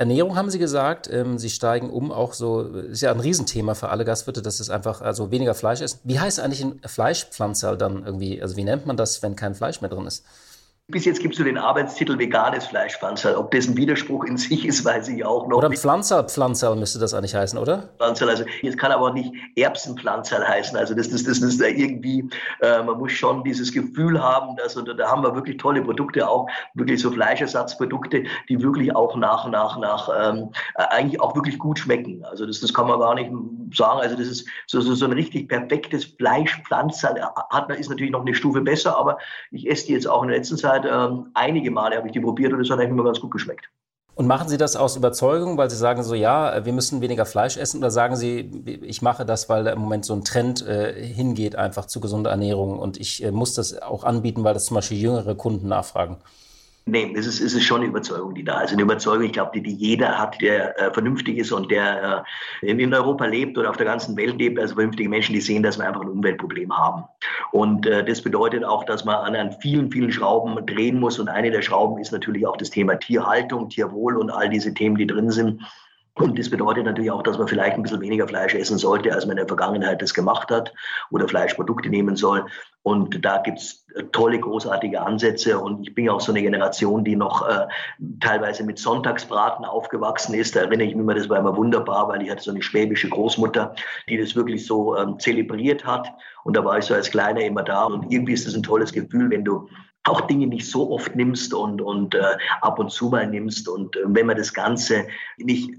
Ernährung haben Sie gesagt, ähm, Sie steigen um, auch so, ist ja ein Riesenthema für alle Gastwirte, dass es einfach also weniger Fleisch ist. Wie heißt eigentlich ein Fleischpflanzer dann irgendwie, also wie nennt man das, wenn kein Fleisch mehr drin ist? Bis jetzt gibst du den Arbeitstitel veganes Fleischpflanzerl. Ob das ein Widerspruch in sich ist, weiß ich auch noch. Oder Pflanzer, Pflanzerl müsste das eigentlich heißen, oder? Pflanzerl, also es kann aber auch nicht Erbsenpflanzerl heißen. Also das, das, das ist irgendwie, äh, man muss schon dieses Gefühl haben, dass, und da haben wir wirklich tolle Produkte auch, wirklich so Fleischersatzprodukte, die wirklich auch nach, nach, nach, ähm, äh, eigentlich auch wirklich gut schmecken. Also das, das kann man gar nicht sagen. Also das ist so, so, so ein richtig perfektes Fleischpflanzerl. Hat, ist natürlich noch eine Stufe besser, aber ich esse die jetzt auch in der letzten Zeit Zeit, ähm, einige Male habe ich die probiert und es hat eigentlich immer ganz gut geschmeckt. Und machen Sie das aus Überzeugung, weil Sie sagen so, ja, wir müssen weniger Fleisch essen? Oder sagen Sie, ich mache das, weil da im Moment so ein Trend äh, hingeht, einfach zu gesunder Ernährung und ich äh, muss das auch anbieten, weil das zum Beispiel jüngere Kunden nachfragen? Nee, es ist, es ist schon eine Überzeugung, die da ist. Eine Überzeugung, ich glaube, die, die jeder hat, der äh, vernünftig ist und der äh, in Europa lebt oder auf der ganzen Welt lebt. Also vernünftige Menschen, die sehen, dass wir einfach ein Umweltproblem haben. Und äh, das bedeutet auch, dass man an, an vielen, vielen Schrauben drehen muss. Und eine der Schrauben ist natürlich auch das Thema Tierhaltung, Tierwohl und all diese Themen, die drin sind. Und das bedeutet natürlich auch, dass man vielleicht ein bisschen weniger Fleisch essen sollte, als man in der Vergangenheit das gemacht hat oder Fleischprodukte nehmen soll. Und da gibt's äh, tolle, großartige Ansätze. Und ich bin ja auch so eine Generation, die noch äh, teilweise mit Sonntagsbraten aufgewachsen ist. Da erinnere ich mich immer, das war immer wunderbar, weil ich hatte so eine schwäbische Großmutter, die das wirklich so ähm, zelebriert hat. Und da war ich so als Kleiner immer da. Und irgendwie ist das ein tolles Gefühl, wenn du auch Dinge nicht so oft nimmst und, und äh, ab und zu mal nimmst. Und äh, wenn man das Ganze nicht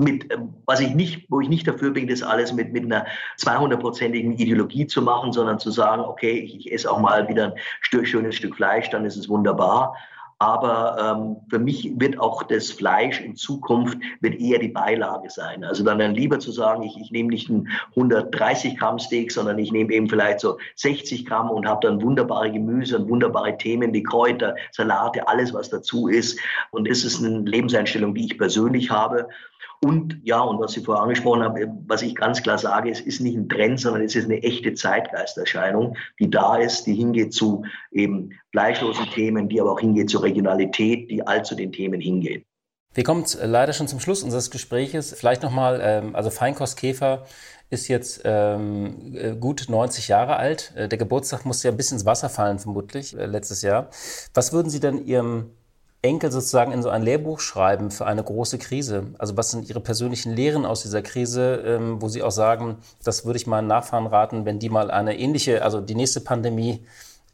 mit, ähm, was ich nicht, wo ich nicht dafür bin, das alles mit, mit einer 200-prozentigen Ideologie zu machen, sondern zu sagen, okay, ich, ich esse auch mal wieder ein schönes Stück Fleisch, dann ist es wunderbar. Aber ähm, für mich wird auch das Fleisch in Zukunft wird eher die Beilage sein. Also dann, dann lieber zu sagen, ich, ich nehme nicht ein 130 Gramm Steak, sondern ich nehme eben vielleicht so 60 Gramm und habe dann wunderbare Gemüse und wunderbare Themen, die Kräuter, Salate, alles was dazu ist. Und es ist eine Lebenseinstellung, die ich persönlich habe. Und ja, und was Sie vorher angesprochen haben, was ich ganz klar sage, es ist nicht ein Trend, sondern es ist eine echte Zeitgeisterscheinung, die da ist, die hingeht zu eben fleischlosen Themen, die aber auch hingeht zur Regionalität, die all zu den Themen hingeht. Wir kommen leider schon zum Schluss unseres Gespräches. Vielleicht nochmal, ähm, also Feinkostkäfer ist jetzt ähm, äh, gut 90 Jahre alt. Äh, der Geburtstag musste ja ein bisschen ins Wasser fallen, vermutlich, äh, letztes Jahr. Was würden Sie denn Ihrem Enkel sozusagen in so ein Lehrbuch schreiben für eine große Krise? Also was sind Ihre persönlichen Lehren aus dieser Krise, ähm, wo Sie auch sagen, das würde ich meinen Nachfahren raten, wenn die mal eine ähnliche, also die nächste Pandemie,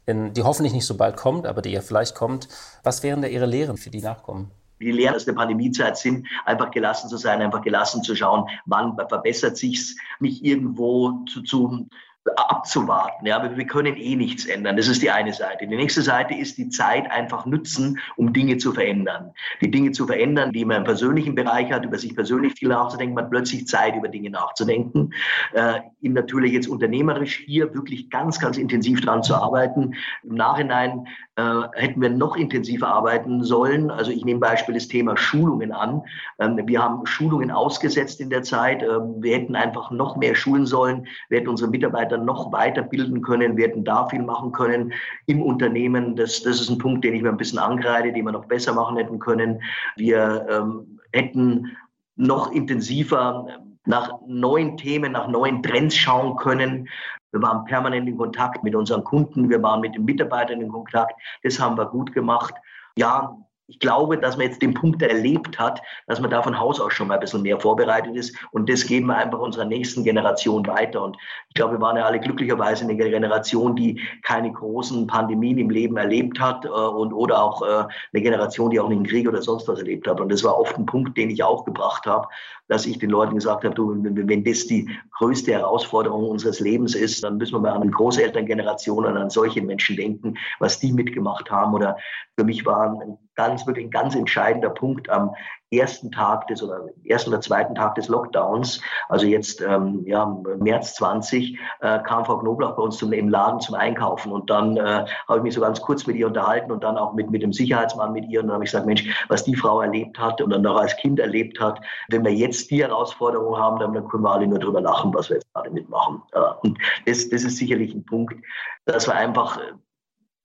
die hoffentlich nicht so bald kommt, aber die ja vielleicht kommt, was wären da Ihre Lehren für die Nachkommen? Die Lehren aus der Pandemiezeit sind, einfach gelassen zu sein, einfach gelassen zu schauen, wann verbessert sich's, nicht irgendwo zu, zu abzuwarten. Ja, aber wir können eh nichts ändern. Das ist die eine Seite. Die nächste Seite ist die Zeit einfach nutzen, um Dinge zu verändern. Die Dinge zu verändern, die man im persönlichen Bereich hat, über sich persönlich viel nachzudenken, man hat plötzlich Zeit, über Dinge nachzudenken. Äh, natürlich jetzt unternehmerisch hier wirklich ganz, ganz intensiv dran zu arbeiten. Im Nachhinein äh, hätten wir noch intensiver arbeiten sollen. Also ich nehme Beispiel das Thema Schulungen an. Ähm, wir haben Schulungen ausgesetzt in der Zeit. Ähm, wir hätten einfach noch mehr schulen sollen. Wir hätten unsere Mitarbeiter noch weiterbilden können. Wir hätten da viel machen können im Unternehmen. Das, das ist ein Punkt, den ich mir ein bisschen angreide, den wir noch besser machen hätten können. Wir ähm, hätten noch intensiver nach neuen Themen, nach neuen Trends schauen können. Wir waren permanent in Kontakt mit unseren Kunden, wir waren mit den Mitarbeitern in Kontakt. Das haben wir gut gemacht. Ja, ich glaube, dass man jetzt den Punkt erlebt hat, dass man da von Haus aus schon mal ein bisschen mehr vorbereitet ist. Und das geben wir einfach unserer nächsten Generation weiter. Und ich glaube, wir waren ja alle glücklicherweise eine Generation, die keine großen Pandemien im Leben erlebt hat äh, und oder auch äh, eine Generation, die auch einen Krieg oder sonst was erlebt hat. Und das war oft ein Punkt, den ich auch gebracht habe, dass ich den Leuten gesagt habe, du, wenn das die größte Herausforderung unseres Lebens ist, dann müssen wir mal an die Großelterngeneration an solche Menschen denken, was die mitgemacht haben. Oder für mich war ein ganz, wirklich ein ganz entscheidender Punkt am ersten Tag des oder ersten oder zweiten Tag des Lockdowns, also jetzt ähm, ja, März 20, äh, kam Frau Knoblauch bei uns zum, im Laden zum Einkaufen und dann äh, habe ich mich so ganz kurz mit ihr unterhalten und dann auch mit, mit dem Sicherheitsmann mit ihr und dann habe ich gesagt, Mensch, was die Frau erlebt hat und dann auch als Kind erlebt hat, wenn wir jetzt die Herausforderung haben, dann können wir alle nur drüber lachen, was wir jetzt gerade mitmachen. Ja, und das, das ist sicherlich ein Punkt, dass wir einfach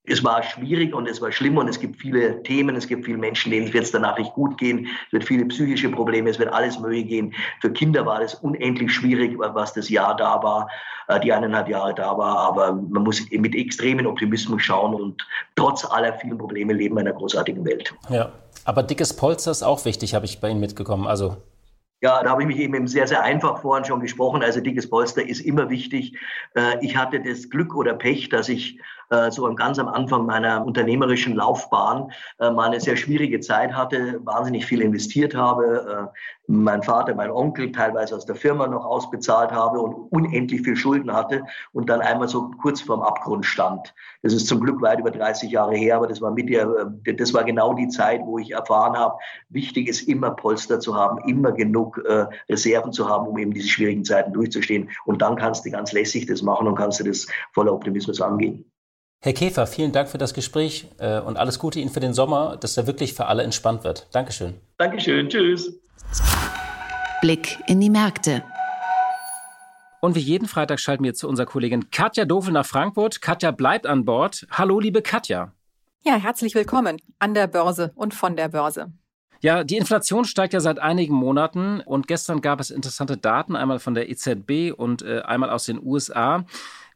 es war schwierig und es war schlimm und es gibt viele Themen, es gibt viele Menschen, denen wird es danach nicht gut gehen, es wird viele psychische Probleme, es wird alles mögliche gehen. Für Kinder war das unendlich schwierig, was das Jahr da war, äh, die eineinhalb Jahre da war, aber man muss mit extremen Optimismus schauen und trotz aller vielen Probleme leben wir in einer großartigen Welt. Ja, aber dickes Polster ist auch wichtig, habe ich bei Ihnen mitgekommen. Also ja, da habe ich mich eben sehr, sehr einfach vorhin schon gesprochen. Also dickes Polster ist immer wichtig. Äh, ich hatte das Glück oder Pech, dass ich so ganz am Anfang meiner unternehmerischen Laufbahn äh, mal eine sehr schwierige Zeit hatte, wahnsinnig viel investiert habe, mein Vater, mein Onkel teilweise aus der Firma noch ausbezahlt habe und unendlich viel Schulden hatte und dann einmal so kurz vorm Abgrund stand. Das ist zum Glück weit über 30 Jahre her, aber das war mit der, das war genau die Zeit, wo ich erfahren habe, wichtig ist immer Polster zu haben, immer genug äh, Reserven zu haben, um eben diese schwierigen Zeiten durchzustehen. Und dann kannst du ganz lässig das machen und kannst du das voller Optimismus angehen. Herr Käfer, vielen Dank für das Gespräch äh, und alles Gute Ihnen für den Sommer, dass er wirklich für alle entspannt wird. Dankeschön. Dankeschön. Tschüss. Blick in die Märkte. Und wie jeden Freitag schalten wir zu unserer Kollegin Katja Dofel nach Frankfurt. Katja bleibt an Bord. Hallo, liebe Katja. Ja, herzlich willkommen an der Börse und von der Börse. Ja, die Inflation steigt ja seit einigen Monaten und gestern gab es interessante Daten, einmal von der EZB und äh, einmal aus den USA.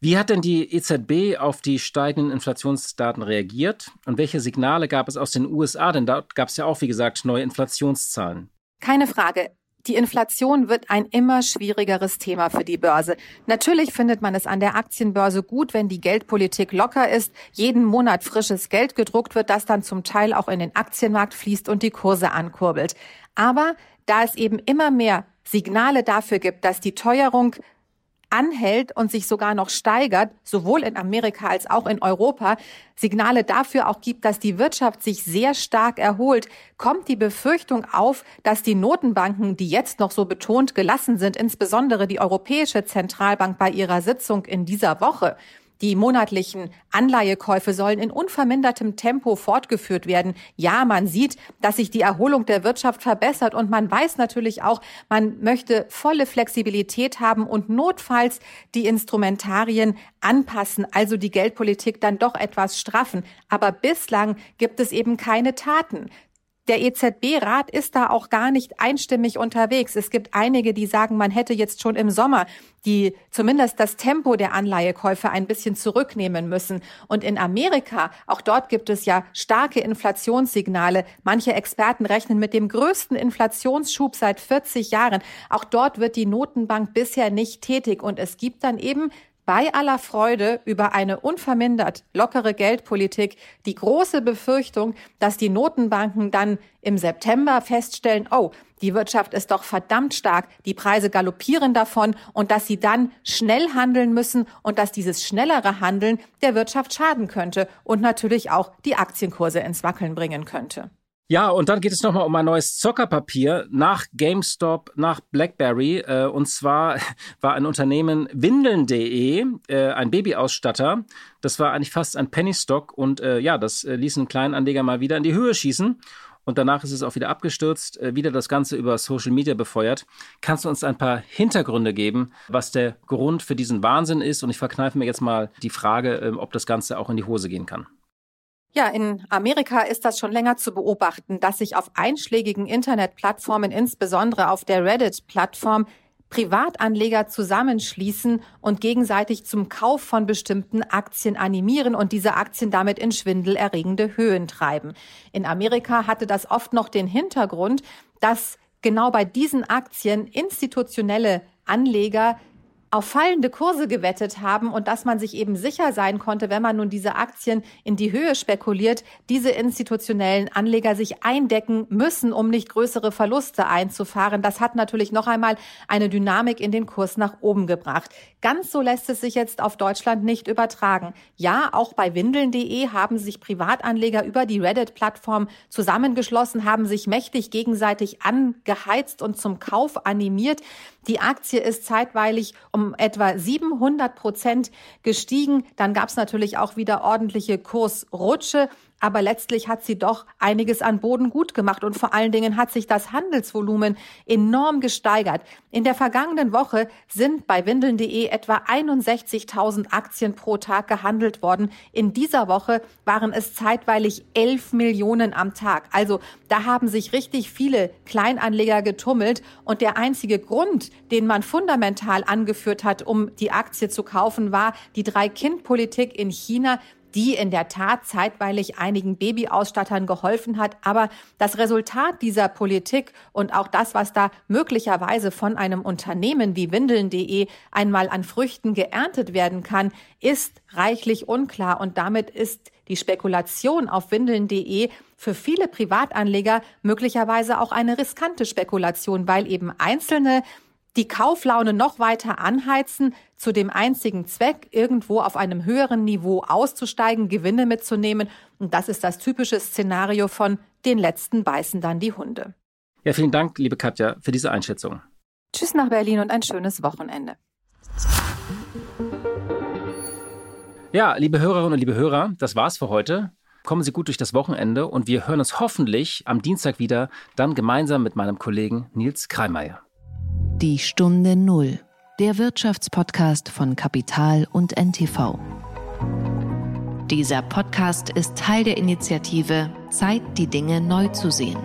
Wie hat denn die EZB auf die steigenden Inflationsdaten reagiert und welche Signale gab es aus den USA? Denn dort gab es ja auch, wie gesagt, neue Inflationszahlen. Keine Frage. Die Inflation wird ein immer schwierigeres Thema für die Börse. Natürlich findet man es an der Aktienbörse gut, wenn die Geldpolitik locker ist, jeden Monat frisches Geld gedruckt wird, das dann zum Teil auch in den Aktienmarkt fließt und die Kurse ankurbelt. Aber da es eben immer mehr Signale dafür gibt, dass die Teuerung anhält und sich sogar noch steigert, sowohl in Amerika als auch in Europa, Signale dafür auch gibt, dass die Wirtschaft sich sehr stark erholt, kommt die Befürchtung auf, dass die Notenbanken, die jetzt noch so betont gelassen sind, insbesondere die Europäische Zentralbank bei ihrer Sitzung in dieser Woche, die monatlichen Anleihekäufe sollen in unvermindertem Tempo fortgeführt werden. Ja, man sieht, dass sich die Erholung der Wirtschaft verbessert und man weiß natürlich auch, man möchte volle Flexibilität haben und notfalls die Instrumentarien anpassen, also die Geldpolitik dann doch etwas straffen. Aber bislang gibt es eben keine Taten. Der EZB-Rat ist da auch gar nicht einstimmig unterwegs. Es gibt einige, die sagen, man hätte jetzt schon im Sommer die zumindest das Tempo der Anleihekäufe ein bisschen zurücknehmen müssen. Und in Amerika, auch dort gibt es ja starke Inflationssignale. Manche Experten rechnen mit dem größten Inflationsschub seit 40 Jahren. Auch dort wird die Notenbank bisher nicht tätig. Und es gibt dann eben bei aller Freude über eine unvermindert lockere Geldpolitik die große Befürchtung, dass die Notenbanken dann im September feststellen, oh, die Wirtschaft ist doch verdammt stark, die Preise galoppieren davon und dass sie dann schnell handeln müssen und dass dieses schnellere Handeln der Wirtschaft schaden könnte und natürlich auch die Aktienkurse ins Wackeln bringen könnte. Ja, und dann geht es nochmal um ein neues Zockerpapier nach GameStop, nach BlackBerry. Äh, und zwar war ein Unternehmen Windeln.de, äh, ein Babyausstatter. Das war eigentlich fast ein Pennystock. Und äh, ja, das äh, ließ einen kleinen Anleger mal wieder in die Höhe schießen. Und danach ist es auch wieder abgestürzt, äh, wieder das Ganze über Social Media befeuert. Kannst du uns ein paar Hintergründe geben, was der Grund für diesen Wahnsinn ist? Und ich verkneife mir jetzt mal die Frage, ähm, ob das Ganze auch in die Hose gehen kann. Ja, in Amerika ist das schon länger zu beobachten, dass sich auf einschlägigen Internetplattformen, insbesondere auf der Reddit-Plattform, Privatanleger zusammenschließen und gegenseitig zum Kauf von bestimmten Aktien animieren und diese Aktien damit in schwindelerregende Höhen treiben. In Amerika hatte das oft noch den Hintergrund, dass genau bei diesen Aktien institutionelle Anleger auf fallende Kurse gewettet haben und dass man sich eben sicher sein konnte, wenn man nun diese Aktien in die Höhe spekuliert, diese institutionellen Anleger sich eindecken müssen, um nicht größere Verluste einzufahren. Das hat natürlich noch einmal eine Dynamik in den Kurs nach oben gebracht. Ganz so lässt es sich jetzt auf Deutschland nicht übertragen. Ja, auch bei windeln.de haben sich Privatanleger über die Reddit-Plattform zusammengeschlossen, haben sich mächtig gegenseitig angeheizt und zum Kauf animiert. Die Aktie ist zeitweilig um etwa 700 Prozent gestiegen. Dann gab es natürlich auch wieder ordentliche Kursrutsche. Aber letztlich hat sie doch einiges an Boden gut gemacht und vor allen Dingen hat sich das Handelsvolumen enorm gesteigert. In der vergangenen Woche sind bei windeln.de etwa 61.000 Aktien pro Tag gehandelt worden. In dieser Woche waren es zeitweilig 11 Millionen am Tag. Also da haben sich richtig viele Kleinanleger getummelt und der einzige Grund, den man fundamental angeführt hat, um die Aktie zu kaufen, war die Drei-Kind-Politik in China, die in der Tat zeitweilig einigen Babyausstattern geholfen hat. Aber das Resultat dieser Politik und auch das, was da möglicherweise von einem Unternehmen wie Windeln.de einmal an Früchten geerntet werden kann, ist reichlich unklar. Und damit ist die Spekulation auf Windeln.de für viele Privatanleger möglicherweise auch eine riskante Spekulation, weil eben Einzelne die Kauflaune noch weiter anheizen, zu dem einzigen Zweck, irgendwo auf einem höheren Niveau auszusteigen, Gewinne mitzunehmen. Und das ist das typische Szenario von den letzten beißen dann die Hunde. Ja, vielen Dank, liebe Katja, für diese Einschätzung. Tschüss nach Berlin und ein schönes Wochenende. Ja, liebe Hörerinnen und liebe Hörer, das war's für heute. Kommen Sie gut durch das Wochenende und wir hören uns hoffentlich am Dienstag wieder, dann gemeinsam mit meinem Kollegen Nils Kreimeier. Die Stunde Null, der Wirtschaftspodcast von Kapital und NTV. Dieser Podcast ist Teil der Initiative Zeit, die Dinge neu zu sehen.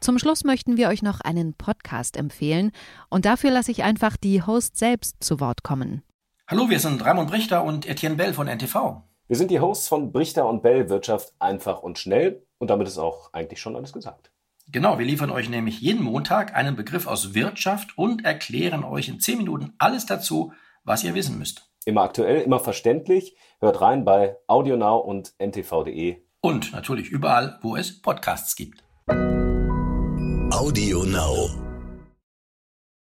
Zum Schluss möchten wir euch noch einen Podcast empfehlen und dafür lasse ich einfach die Host selbst zu Wort kommen. Hallo, wir sind Ramon Brichter und Etienne Bell von NTV. Wir sind die Hosts von Brichter und Bell Wirtschaft einfach und schnell und damit ist auch eigentlich schon alles gesagt. Genau, wir liefern euch nämlich jeden Montag einen Begriff aus Wirtschaft und erklären euch in 10 Minuten alles dazu, was ihr wissen müsst. Immer aktuell, immer verständlich. Hört rein bei AudioNow und ntv.de. Und natürlich überall, wo es Podcasts gibt. AudioNow.